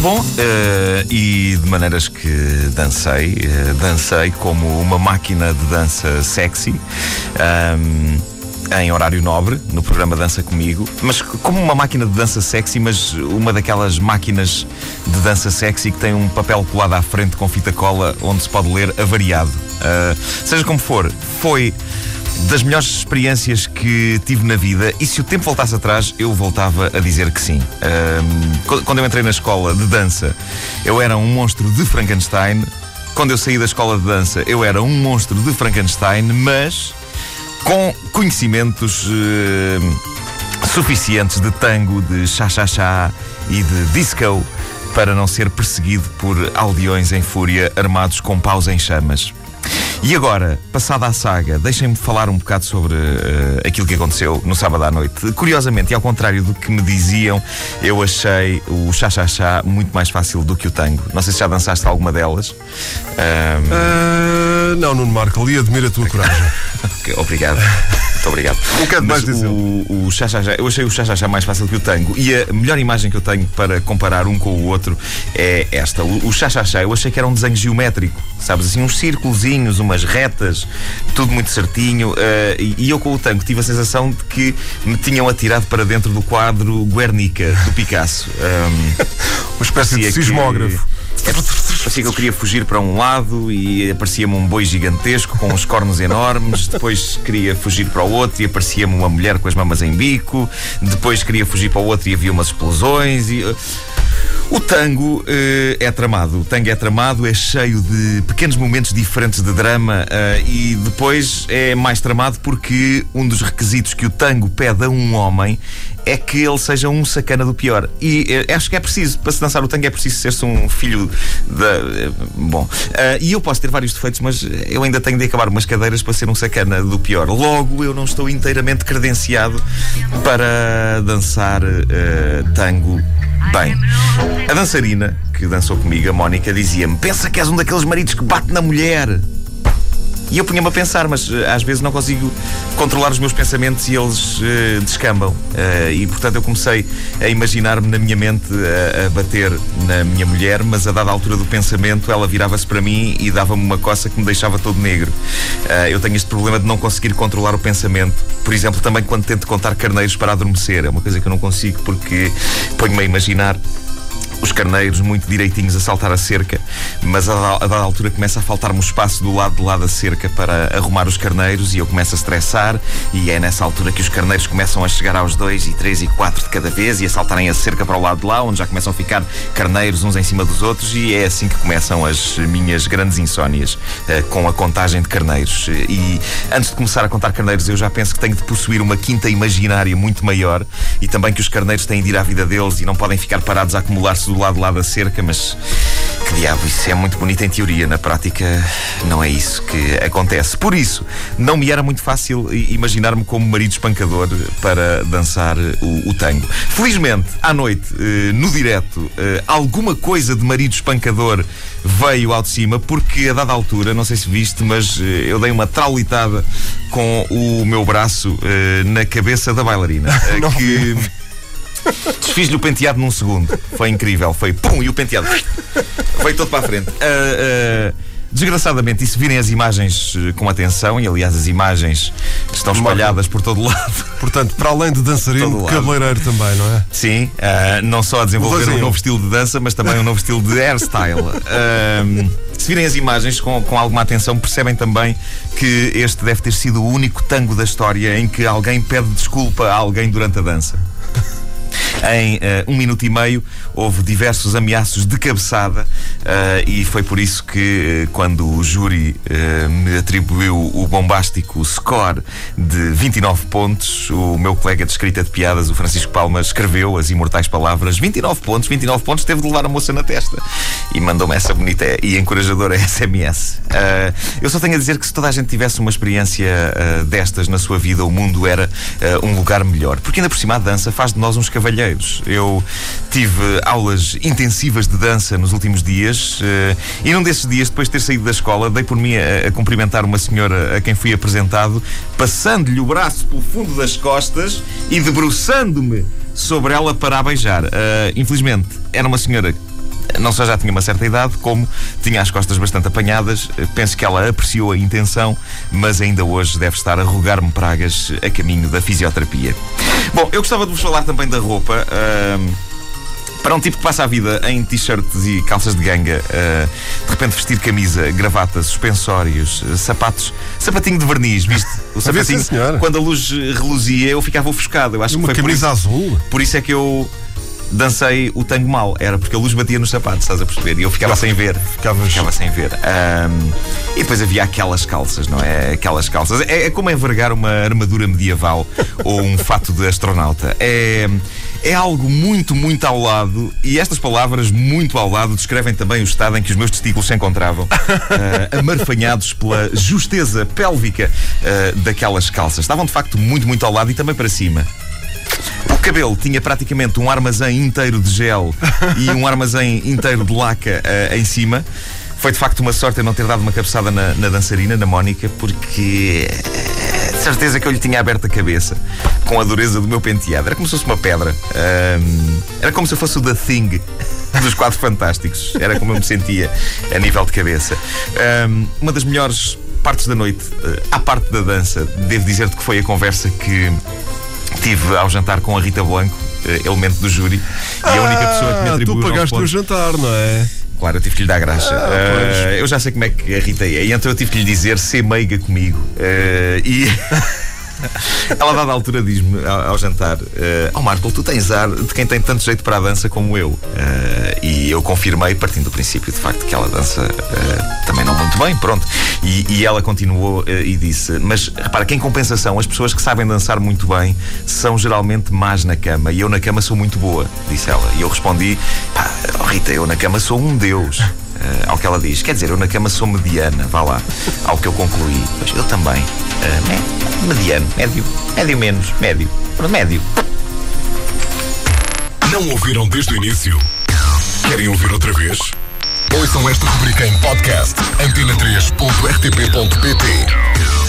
Bom, uh, e de maneiras que dancei, uh, dancei como uma máquina de dança sexy. Um, em horário nobre, no programa Dança Comigo, mas como uma máquina de dança sexy, mas uma daquelas máquinas de dança sexy que tem um papel colado à frente com fita cola onde se pode ler avariado. Uh, seja como for, foi das melhores experiências que tive na vida e se o tempo voltasse atrás, eu voltava a dizer que sim. Um, quando eu entrei na escola de dança, eu era um monstro de Frankenstein. Quando eu saí da escola de dança, eu era um monstro de Frankenstein, mas com conhecimentos suficientes de tango, de chá-chá-chá e de disco para não ser perseguido por aldeões em fúria armados com paus em chamas. E agora, passada a saga, deixem-me falar um bocado sobre uh, aquilo que aconteceu no sábado à noite. Curiosamente, e ao contrário do que me diziam, eu achei o chá-chá-chá muito mais fácil do que o tango. Não sei se já dançaste alguma delas. Um... Uh, não, Nuno Marco, ali admiro a tua coragem. okay, obrigado. Muito obrigado. Um bocado mais dizer. O, o chá-chá-chá, eu achei o chá-chá-chá mais fácil que o tango. E a melhor imagem que eu tenho para comparar um com o outro é esta. O chá-chá-chá, eu achei que era um desenho geométrico. Sabes, assim, uns círculozinhos, umas retas, tudo muito certinho. Uh, e eu com o tango tive a sensação de que me tinham atirado para dentro do quadro Guernica, do Picasso. Um, Uma espécie de sismógrafo. Que... É, parecia que eu queria fugir para um lado e aparecia-me um boi gigantesco com os cornos enormes. Depois queria fugir para o outro e aparecia-me uma mulher com as mamas em bico. Depois queria fugir para o outro e havia umas explosões. E... Uh, o tango uh, é tramado. O tango é tramado, é cheio de pequenos momentos diferentes de drama uh, e depois é mais tramado porque um dos requisitos que o tango pede a um homem é que ele seja um sacana do pior. E uh, acho que é preciso, para se dançar o tango, é preciso ser-se um filho da. bom. e eu posso ter vários defeitos, mas eu ainda tenho de acabar umas cadeiras para ser um sacana do pior. Logo, eu não estou inteiramente credenciado para dançar tango bem. A dançarina que dançou comigo, a Mónica, dizia-me: Pensa que és um daqueles maridos que bate na mulher. E eu punha-me a pensar, mas uh, às vezes não consigo controlar os meus pensamentos e eles uh, descambam. Uh, e portanto eu comecei a imaginar-me na minha mente a bater na minha mulher, mas a dada altura do pensamento ela virava-se para mim e dava-me uma coça que me deixava todo negro. eu tenho este problema de não conseguir controlar o pensamento. Por exemplo, também quando tento contar carneiros para adormecer. É uma coisa que eu não consigo porque ponho-me a imaginar os carneiros muito direitinhos a saltar a cerca, mas a, a dada altura começa a faltar-me espaço do lado de lá da cerca para arrumar os carneiros e eu começo a estressar e é nessa altura que os carneiros começam a chegar aos dois e três e quatro de cada vez e a saltarem a cerca para o lado de lá, onde já começam a ficar carneiros uns em cima dos outros e é assim que começam as minhas grandes insónias uh, com a contagem de carneiros. E antes de começar a contar carneiros, eu já penso que tenho de possuir uma quinta imaginária muito maior e também que os carneiros têm de ir à vida deles e não podem ficar parados a acumular-se do lado lá da cerca, mas que diabo, isso é muito bonito em teoria, na prática não é isso que acontece. Por isso, não me era muito fácil imaginar-me como marido espancador para dançar o, o tango. Felizmente, à noite, eh, no direto, eh, alguma coisa de marido espancador veio ao de cima, porque a dada altura, não sei se viste, mas eh, eu dei uma traulitada com o meu braço na cabeça da bailarina. que Desfiz-lhe o penteado num segundo. Foi incrível. Foi pum, e o penteado foi todo para a frente. Uh, uh, desgraçadamente, e se virem as imagens uh, com atenção, e aliás as imagens estão espalhadas por todo lado. Portanto, para além de dançarino, cabeleireiro também, não é? Sim, não só a desenvolver um novo estilo de dança, mas também um novo estilo de hairstyle. se virem as imagens com, com alguma atenção, percebem também que este deve ter sido o único tango da história em que alguém pede desculpa a alguém durante a dança. Em uh, um minuto e meio houve diversos ameaços de cabeçada uh, e foi por isso que, uh, quando o júri me atribuiu o bombástico score de 29 pontos, o meu colega de escrita de piadas, o Francisco Palma, escreveu as imortais palavras: 29 pontos, 29 pontos, teve de levar a moça na testa e mandou-me essa bonita e encorajadora SMS. eu só tenho a dizer que se toda a gente tivesse uma experiência destas na sua vida, o mundo era um lugar melhor. Porque ainda por cima a dança faz de nós uns cavalheiros eu tive aulas intensivas de dança nos últimos dias uh, e num desses dias, depois de ter saído da escola, dei por mim a, a cumprimentar uma senhora a quem fui apresentado, passando-lhe o braço pelo fundo das costas e debruçando-me sobre ela para a beijar. Uh, infelizmente, era uma senhora não só já tinha uma certa idade, como tinha as costas bastante apanhadas. Penso que ela apreciou a intenção, mas ainda hoje deve estar a rogar-me pragas a caminho da fisioterapia. Bom, eu gostava de vos falar também da roupa. Uh, para um tipo que passa a vida em t-shirts e calças de ganga, uh, de repente vestir camisa, gravata, suspensórios, uh, sapatos, sapatinho de verniz, viste? O sapatinho, quando a luz reluzia, eu ficava ofuscado. Eu acho Uma que foi camisa por isso, azul? Por isso é que eu dancei o tango mal. Era porque a luz batia nos sapatos, estás a perceber? E eu ficava sem ver. Ficavas... Ficava sem ver. Um, e depois havia aquelas calças, não é? Aquelas calças. É, é como envergar uma armadura medieval ou um fato de astronauta. É, é algo muito, muito ao lado. E estas palavras, muito ao lado, descrevem também o estado em que os meus testículos se encontravam. Uh, amarfanhados pela justeza pélvica uh, daquelas calças. Estavam de facto muito, muito ao lado e também para cima. O cabelo tinha praticamente um armazém inteiro de gel e um armazém inteiro de laca uh, em cima. Foi de facto uma sorte eu não ter dado uma cabeçada na, na dançarina, na Mónica, porque uh, de certeza que eu lhe tinha aberto a cabeça com a dureza do meu penteado. Era como se fosse uma pedra. Uh, era como se eu fosse o The Thing dos Quatro Fantásticos. Era como eu me sentia a nível de cabeça. uma das melhores partes da noite, uh, à parte da dança, devo dizer-te que foi a conversa que Estive ao jantar com a Rita Blanco, eh, elemento do júri, ah, e a única pessoa que me ah, atribuiu. Tu pagaste o jantar, não é? Claro, eu tive que lhe dar graxa. Ah, uh, eu já sei como é que a Rita é, e então eu tive que lhe dizer ser meiga comigo. Uh, e. Ela, a dada altura, diz-me ao, jantar: uh, Oh Marco, tu tens ar de quem tem tanto jeito para a dança como eu. Uh, e eu confirmei, partindo do princípio, de facto, que ela dança uh, também não muito bem, pronto. E, e ela continuou e disse: Mas repara, que em compensação, as pessoas que sabem dançar muito bem são geralmente más na cama. E eu na cama sou muito boa, disse ela. E eu respondi: Pá, oh Rita, eu na cama sou um deus. Uh, ao que ela diz. Quer dizer, eu na cama sou mediana, vá lá. Ao que eu concluí. Pois eu também. Uh, mediano, médio, médio menos, médio. Médio. Não ouviram desde o início? Querem ouvir outra vez? Ouçam esta rubrica em podcast antena3.rtp.pt